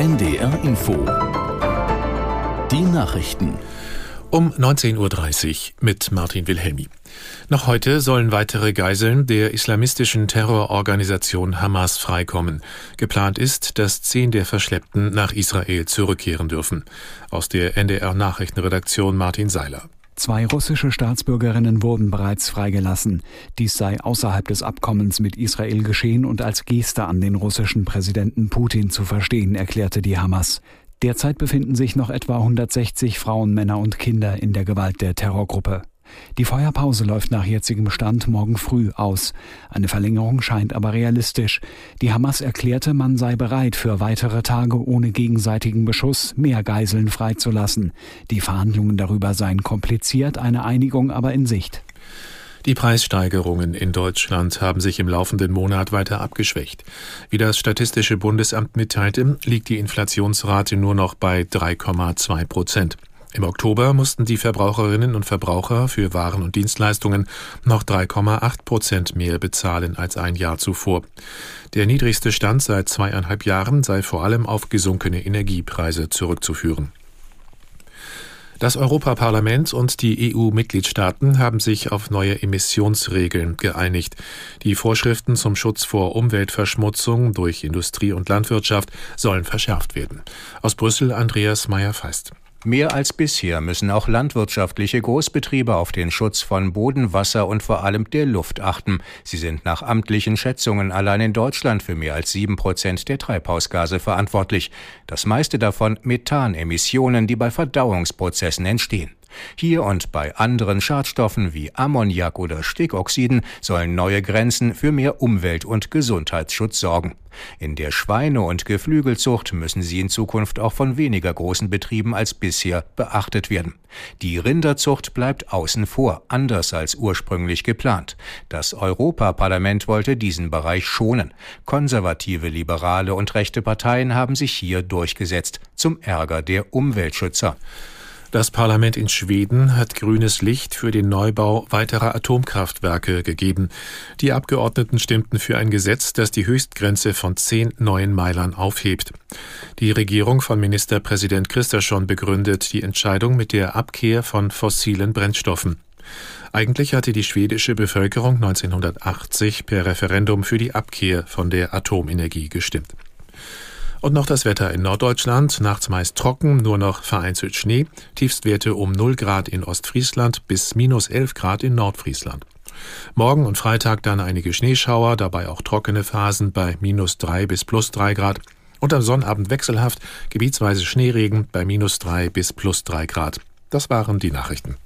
NDR Info. Die Nachrichten. Um 19.30 Uhr mit Martin Wilhelmi. Noch heute sollen weitere Geiseln der islamistischen Terrororganisation Hamas freikommen. Geplant ist, dass zehn der Verschleppten nach Israel zurückkehren dürfen. Aus der NDR Nachrichtenredaktion Martin Seiler. Zwei russische Staatsbürgerinnen wurden bereits freigelassen. Dies sei außerhalb des Abkommens mit Israel geschehen und als Geste an den russischen Präsidenten Putin zu verstehen, erklärte die Hamas. Derzeit befinden sich noch etwa 160 Frauen, Männer und Kinder in der Gewalt der Terrorgruppe. Die Feuerpause läuft nach jetzigem Stand morgen früh aus. Eine Verlängerung scheint aber realistisch. Die Hamas erklärte, man sei bereit, für weitere Tage ohne gegenseitigen Beschuss mehr Geiseln freizulassen. Die Verhandlungen darüber seien kompliziert, eine Einigung aber in Sicht. Die Preissteigerungen in Deutschland haben sich im laufenden Monat weiter abgeschwächt. Wie das Statistische Bundesamt mitteilte, liegt die Inflationsrate nur noch bei 3,2 Prozent. Im Oktober mussten die Verbraucherinnen und Verbraucher für Waren und Dienstleistungen noch 3,8 Prozent mehr bezahlen als ein Jahr zuvor. Der niedrigste Stand seit zweieinhalb Jahren sei vor allem auf gesunkene Energiepreise zurückzuführen. Das Europaparlament und die EU-Mitgliedstaaten haben sich auf neue Emissionsregeln geeinigt. Die Vorschriften zum Schutz vor Umweltverschmutzung durch Industrie und Landwirtschaft sollen verschärft werden. Aus Brüssel Andreas Meyer-Feist. Mehr als bisher müssen auch landwirtschaftliche Großbetriebe auf den Schutz von Boden, Wasser und vor allem der Luft achten. Sie sind nach amtlichen Schätzungen allein in Deutschland für mehr als sieben Prozent der Treibhausgase verantwortlich. Das meiste davon Methanemissionen, die bei Verdauungsprozessen entstehen. Hier und bei anderen Schadstoffen wie Ammoniak oder Stickoxiden sollen neue Grenzen für mehr Umwelt- und Gesundheitsschutz sorgen. In der Schweine- und Geflügelzucht müssen sie in Zukunft auch von weniger großen Betrieben als bisher beachtet werden. Die Rinderzucht bleibt außen vor, anders als ursprünglich geplant. Das Europaparlament wollte diesen Bereich schonen. Konservative, liberale und rechte Parteien haben sich hier durchgesetzt, zum Ärger der Umweltschützer. Das Parlament in Schweden hat grünes Licht für den Neubau weiterer Atomkraftwerke gegeben. Die Abgeordneten stimmten für ein Gesetz, das die Höchstgrenze von zehn neuen Meilern aufhebt. Die Regierung von Ministerpräsident Christerson begründet die Entscheidung mit der Abkehr von fossilen Brennstoffen. Eigentlich hatte die schwedische Bevölkerung 1980 per Referendum für die Abkehr von der Atomenergie gestimmt. Und noch das Wetter in Norddeutschland. Nachts meist trocken, nur noch vereinzelt Schnee. Tiefstwerte um 0 Grad in Ostfriesland bis minus 11 Grad in Nordfriesland. Morgen und Freitag dann einige Schneeschauer, dabei auch trockene Phasen bei minus 3 bis plus 3 Grad. Und am Sonnabend wechselhaft, gebietsweise Schneeregen bei minus 3 bis plus 3 Grad. Das waren die Nachrichten.